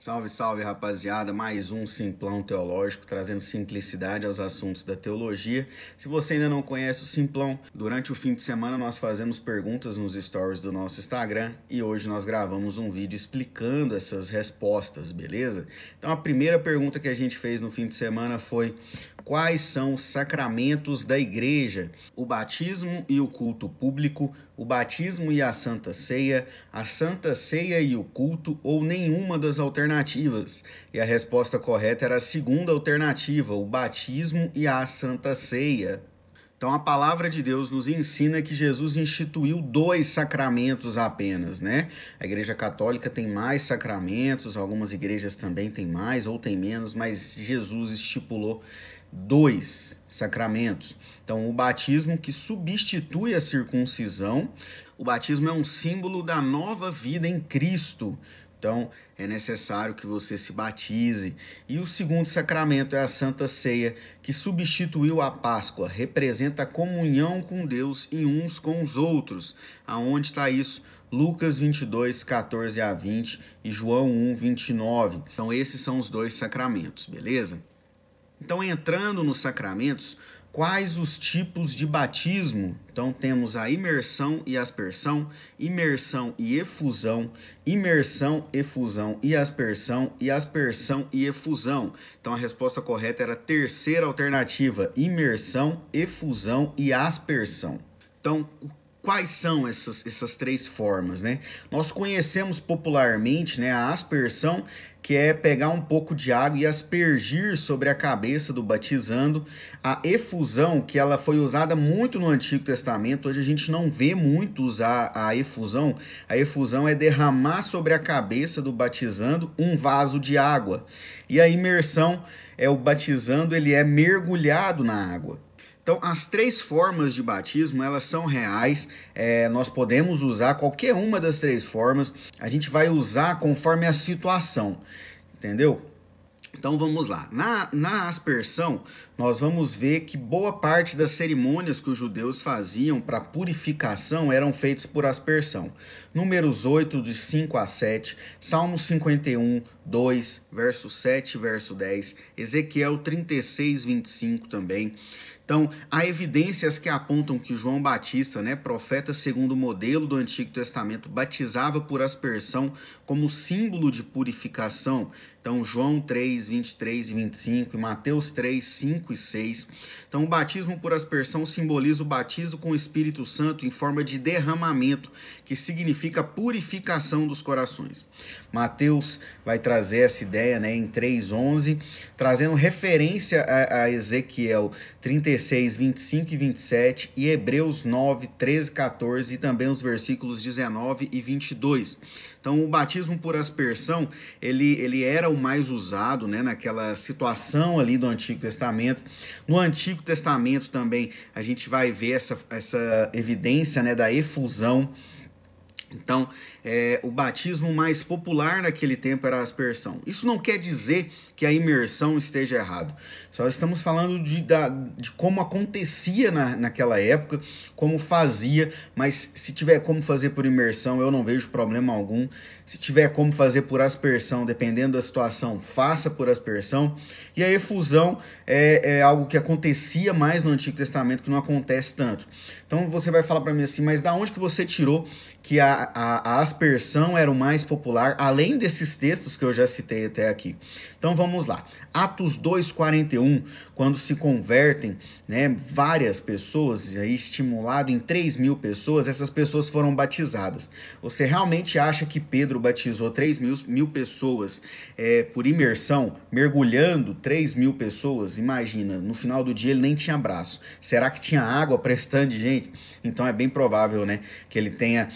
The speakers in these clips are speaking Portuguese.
Salve, salve, rapaziada! Mais um Simplão Teológico trazendo simplicidade aos assuntos da teologia. Se você ainda não conhece o Simplão, durante o fim de semana nós fazemos perguntas nos stories do nosso Instagram e hoje nós gravamos um vídeo explicando essas respostas, beleza? Então a primeira pergunta que a gente fez no fim de semana foi: quais são os sacramentos da igreja? O batismo e o culto público, o batismo e a santa ceia, a santa ceia e o culto ou nenhuma das alternativas. E a resposta correta era a segunda alternativa, o batismo e a santa ceia. Então a palavra de Deus nos ensina que Jesus instituiu dois sacramentos apenas, né? A Igreja Católica tem mais sacramentos, algumas igrejas também têm mais ou têm menos, mas Jesus estipulou dois sacramentos. Então o batismo que substitui a circuncisão, o batismo é um símbolo da nova vida em Cristo. Então, é necessário que você se batize. E o segundo sacramento é a Santa Ceia, que substituiu a Páscoa, representa a comunhão com Deus e uns com os outros. Aonde está isso? Lucas 22, 14 a 20 e João 1, 29. Então, esses são os dois sacramentos, beleza? Então, entrando nos sacramentos, Quais os tipos de batismo? Então temos a imersão e aspersão, imersão e efusão, imersão, efusão e aspersão e aspersão e efusão. Então a resposta correta era a terceira alternativa, imersão, efusão e aspersão. Então, quais são essas, essas três formas, né? Nós conhecemos popularmente né, a aspersão, que é pegar um pouco de água e aspergir sobre a cabeça do batizando. A efusão, que ela foi usada muito no Antigo Testamento, hoje a gente não vê muito usar a efusão. A efusão é derramar sobre a cabeça do batizando um vaso de água. E a imersão é o batizando, ele é mergulhado na água. Então, as três formas de batismo, elas são reais, é, nós podemos usar qualquer uma das três formas, a gente vai usar conforme a situação, entendeu? Então vamos lá. Na, na aspersão, nós vamos ver que boa parte das cerimônias que os judeus faziam para purificação eram feitas por aspersão. Números 8, de 5 a 7, Salmo 51, 2, verso 7, verso 10, Ezequiel 36, 25 também. Então, há evidências que apontam que João Batista, né, profeta segundo o modelo do Antigo Testamento, batizava por aspersão como símbolo de purificação. Então, João 3, 23 e 25 e Mateus 3, 5 e 6. Então, o batismo por aspersão simboliza o batismo com o Espírito Santo em forma de derramamento, que significa purificação dos corações. Mateus vai trazer essa ideia né, em 3,11, trazendo referência a, a Ezequiel 36, 25 e 27 e Hebreus 9, 13 e 14 e também os versículos 19 e 22. Então, o batismo por aspersão, ele, ele era o mais usado né, naquela situação ali do Antigo Testamento. No Antigo Testamento também a gente vai ver essa, essa evidência né, da efusão então, é, o batismo mais popular naquele tempo era a aspersão. Isso não quer dizer que a imersão esteja errado. Só estamos falando de, da, de como acontecia na, naquela época, como fazia, mas se tiver como fazer por imersão, eu não vejo problema algum. Se tiver como fazer por aspersão, dependendo da situação, faça por aspersão. E a efusão é, é algo que acontecia mais no Antigo Testamento, que não acontece tanto. Então você vai falar para mim assim, mas da onde que você tirou que a, a, a, aspersão era o mais popular, além desses textos que eu já citei até aqui. Então vamos lá. Atos 2,41, quando se convertem né, várias pessoas, aí estimulado em 3 mil pessoas, essas pessoas foram batizadas. Você realmente acha que Pedro batizou 3 mil, mil pessoas é, por imersão, mergulhando 3 mil pessoas? Imagina, no final do dia ele nem tinha braço. Será que tinha água prestando de gente? Então é bem provável né, que ele tenha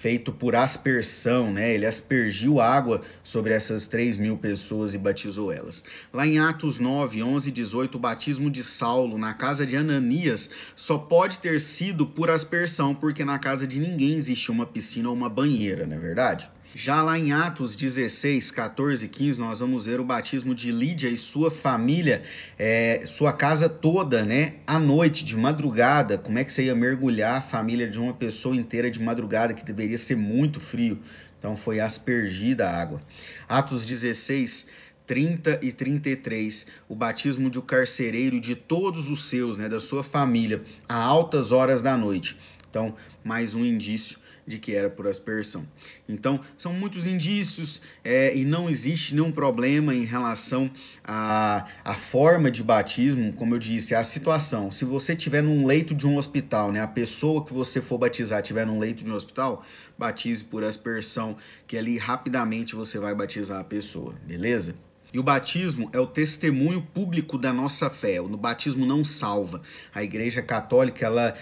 feito por aspersão, né? Ele aspergiu água sobre essas 3 mil pessoas e batizou elas. Lá em Atos 9, 11 e 18, o batismo de Saulo na casa de Ananias só pode ter sido por aspersão, porque na casa de ninguém existe uma piscina ou uma banheira, não é verdade? Já lá em Atos 16, 14 e 15, nós vamos ver o batismo de Lídia e sua família, é, sua casa toda, né? À noite, de madrugada. Como é que você ia mergulhar a família de uma pessoa inteira de madrugada, que deveria ser muito frio? Então foi aspergida a água. Atos 16, 30 e 33, o batismo de um carcereiro de todos os seus, né, da sua família, a altas horas da noite. Então, mais um indício de que era por aspersão. Então, são muitos indícios é, e não existe nenhum problema em relação à, à forma de batismo, como eu disse, a situação. Se você estiver num leito de um hospital, né, a pessoa que você for batizar estiver num leito de um hospital, batize por aspersão, que ali rapidamente você vai batizar a pessoa, beleza? E o batismo é o testemunho público da nossa fé. O batismo não salva. A Igreja Católica ela,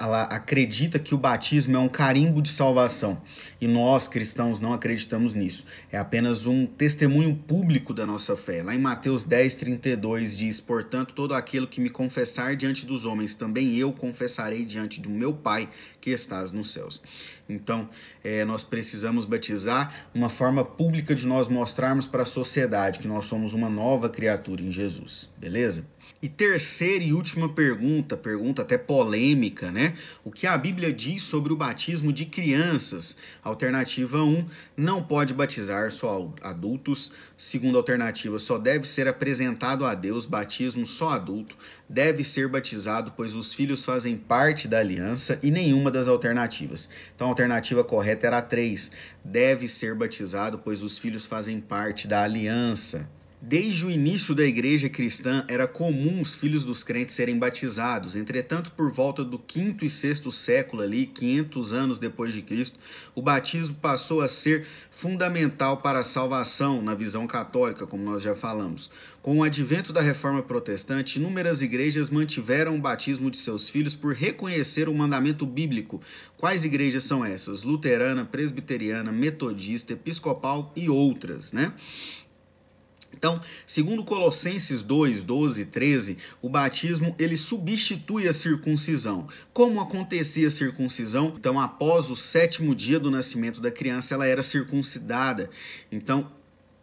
ela acredita que o batismo é um carimbo de salvação. E nós, cristãos, não acreditamos nisso. É apenas um testemunho público da nossa fé. Lá em Mateus 10, 32 diz: Portanto, todo aquele que me confessar diante dos homens, também eu confessarei diante do meu Pai que estás nos céus. Então, é, nós precisamos batizar uma forma pública de nós mostrarmos para a sociedade que nós somos uma nova criatura em Jesus, beleza? E terceira e última pergunta, pergunta até polêmica, né? O que a Bíblia diz sobre o batismo de crianças? Alternativa 1, não pode batizar só adultos. Segunda alternativa, só deve ser apresentado a Deus batismo só adulto. Deve ser batizado, pois os filhos fazem parte da aliança e nenhuma das alternativas. Então a alternativa correta era a 3, deve ser batizado, pois os filhos fazem parte da aliança. Desde o início da igreja cristã era comum os filhos dos crentes serem batizados. Entretanto, por volta do quinto e sexto século ali, 500 anos depois de Cristo, o batismo passou a ser fundamental para a salvação na visão católica, como nós já falamos. Com o advento da reforma protestante, inúmeras igrejas mantiveram o batismo de seus filhos por reconhecer o mandamento bíblico. Quais igrejas são essas? Luterana, presbiteriana, metodista, episcopal e outras, né? Então, segundo Colossenses 2, 12 e 13, o batismo ele substitui a circuncisão. Como acontecia a circuncisão? Então, após o sétimo dia do nascimento da criança, ela era circuncidada. Então,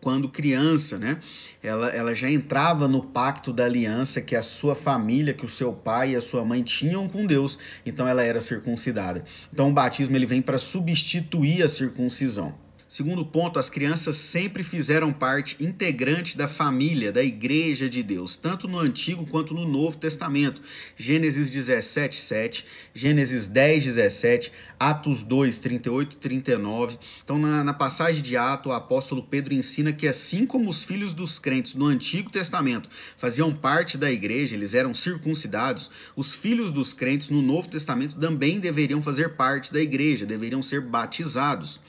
quando criança, né? Ela, ela já entrava no pacto da aliança que a sua família, que o seu pai e a sua mãe tinham com Deus, então ela era circuncidada. Então o batismo ele vem para substituir a circuncisão. Segundo ponto, as crianças sempre fizeram parte integrante da família, da igreja de Deus, tanto no Antigo quanto no Novo Testamento. Gênesis 17, 7, Gênesis 10, 17, Atos 2, 38 e 39. Então, na, na passagem de Atos, o apóstolo Pedro ensina que, assim como os filhos dos crentes no Antigo Testamento faziam parte da igreja, eles eram circuncidados, os filhos dos crentes no Novo Testamento também deveriam fazer parte da igreja, deveriam ser batizados.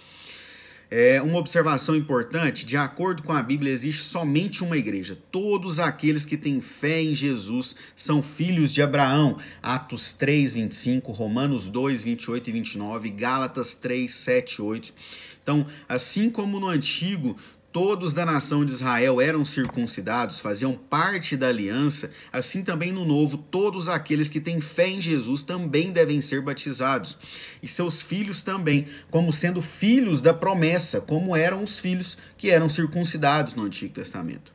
É uma observação importante: de acordo com a Bíblia, existe somente uma igreja. Todos aqueles que têm fé em Jesus são filhos de Abraão. Atos 3, 25, Romanos 2, 28 e 29, Gálatas 3, 7 e 8. Então, assim como no antigo, todos da nação de Israel eram circuncidados, faziam parte da aliança, assim também no novo, todos aqueles que têm fé em Jesus também devem ser batizados. E seus filhos também, como sendo filhos da promessa, como eram os filhos que eram circuncidados no Antigo Testamento.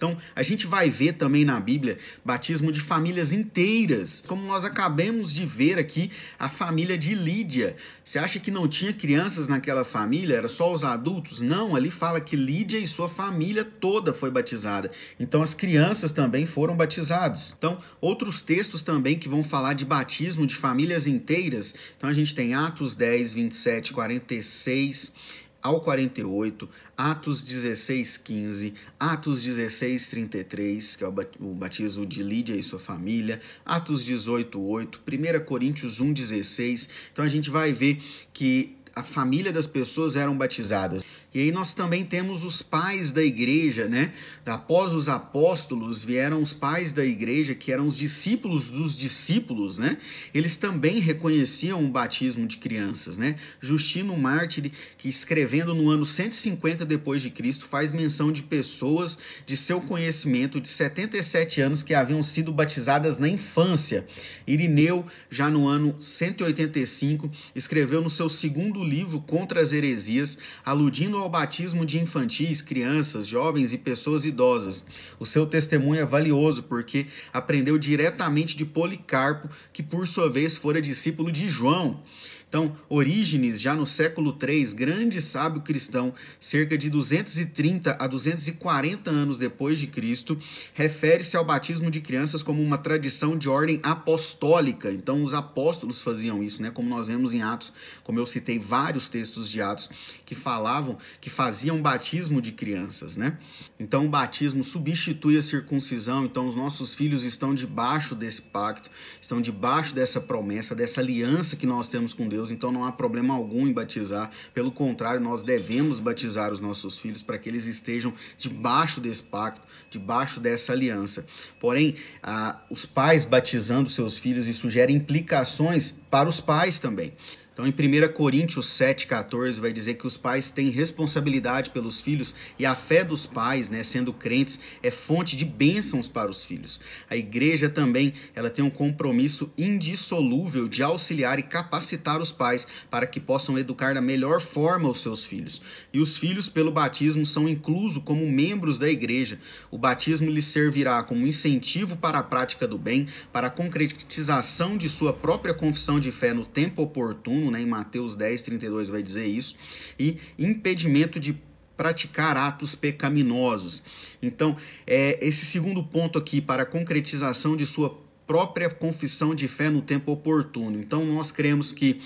Então, a gente vai ver também na Bíblia batismo de famílias inteiras, como nós acabamos de ver aqui a família de Lídia. Você acha que não tinha crianças naquela família? Era só os adultos? Não, ali fala que Lídia e sua família toda foi batizada. Então, as crianças também foram batizados. Então, outros textos também que vão falar de batismo de famílias inteiras. Então, a gente tem Atos 10, 27, 46 ao 48, Atos 16, 15, Atos 16, 33, que é o batismo de Lídia e sua família, Atos 18, 8, 1 Coríntios 1, 16. Então a gente vai ver que a família das pessoas eram batizadas. E aí nós também temos os pais da igreja, né? Após os apóstolos vieram os pais da igreja, que eram os discípulos dos discípulos, né? Eles também reconheciam o batismo de crianças, né? Justino Mártir, que escrevendo no ano 150 depois de Cristo, faz menção de pessoas de seu conhecimento de 77 anos que haviam sido batizadas na infância. Irineu, já no ano 185, escreveu no seu segundo livro Contra as Heresias, aludindo ao batismo de infantis, crianças, jovens e pessoas idosas. O seu testemunho é valioso porque aprendeu diretamente de Policarpo, que por sua vez fora discípulo de João. Então, Orígenes, já no século III, grande sábio cristão, cerca de 230 a 240 anos depois de Cristo, refere-se ao batismo de crianças como uma tradição de ordem apostólica. Então, os apóstolos faziam isso, né? Como nós vemos em Atos, como eu citei vários textos de Atos que falavam que faziam batismo de crianças, né? Então, o batismo substitui a circuncisão. Então, os nossos filhos estão debaixo desse pacto, estão debaixo dessa promessa, dessa aliança que nós temos com Deus. Então, não há problema algum em batizar. Pelo contrário, nós devemos batizar os nossos filhos para que eles estejam debaixo desse pacto, debaixo dessa aliança. Porém, ah, os pais batizando seus filhos, isso gera implicações para os pais também. Então, em 1 Coríntios 7,14, vai dizer que os pais têm responsabilidade pelos filhos e a fé dos pais, né, sendo crentes, é fonte de bênçãos para os filhos. A igreja também ela tem um compromisso indissolúvel de auxiliar e capacitar os pais para que possam educar da melhor forma os seus filhos. E os filhos, pelo batismo, são inclusos como membros da igreja. O batismo lhes servirá como incentivo para a prática do bem, para a concretização de sua própria confissão de fé no tempo oportuno né, em Mateus 10, 32 vai dizer isso, e impedimento de praticar atos pecaminosos. Então, é, esse segundo ponto aqui, para a concretização de sua própria confissão de fé no tempo oportuno. Então, nós cremos que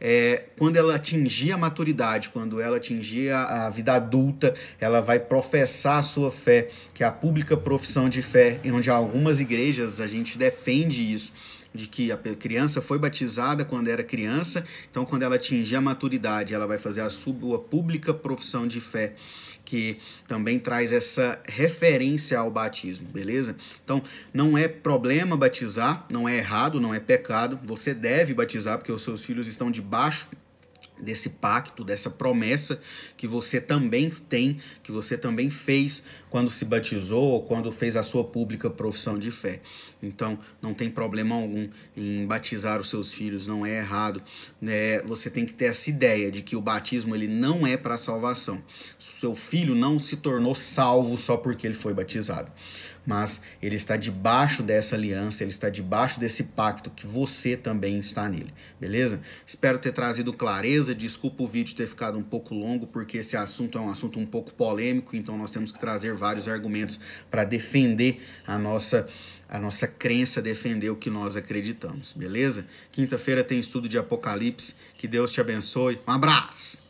é, quando ela atingir a maturidade, quando ela atingir a, a, vida adulta, ela vai professar a sua fé, que é a pública profissão de fé, onde algumas igrejas a gente defende isso de que a criança foi batizada quando era criança, então quando ela atingir a maturidade, ela vai fazer a sua pública profissão de fé, que também traz essa referência ao batismo, beleza? Então, não é problema batizar, não é errado, não é pecado, você deve batizar porque os seus filhos estão debaixo desse pacto, dessa promessa que você também tem, que você também fez quando se batizou ou quando fez a sua pública profissão de fé. Então, não tem problema algum em batizar os seus filhos, não é errado. Né? Você tem que ter essa ideia de que o batismo ele não é para salvação. Seu filho não se tornou salvo só porque ele foi batizado mas ele está debaixo dessa aliança, ele está debaixo desse pacto que você também está nele, beleza? Espero ter trazido clareza, desculpa o vídeo ter ficado um pouco longo, porque esse assunto é um assunto um pouco polêmico, então nós temos que trazer vários argumentos para defender a nossa a nossa crença, defender o que nós acreditamos, beleza? Quinta-feira tem estudo de Apocalipse, que Deus te abençoe. Um abraço!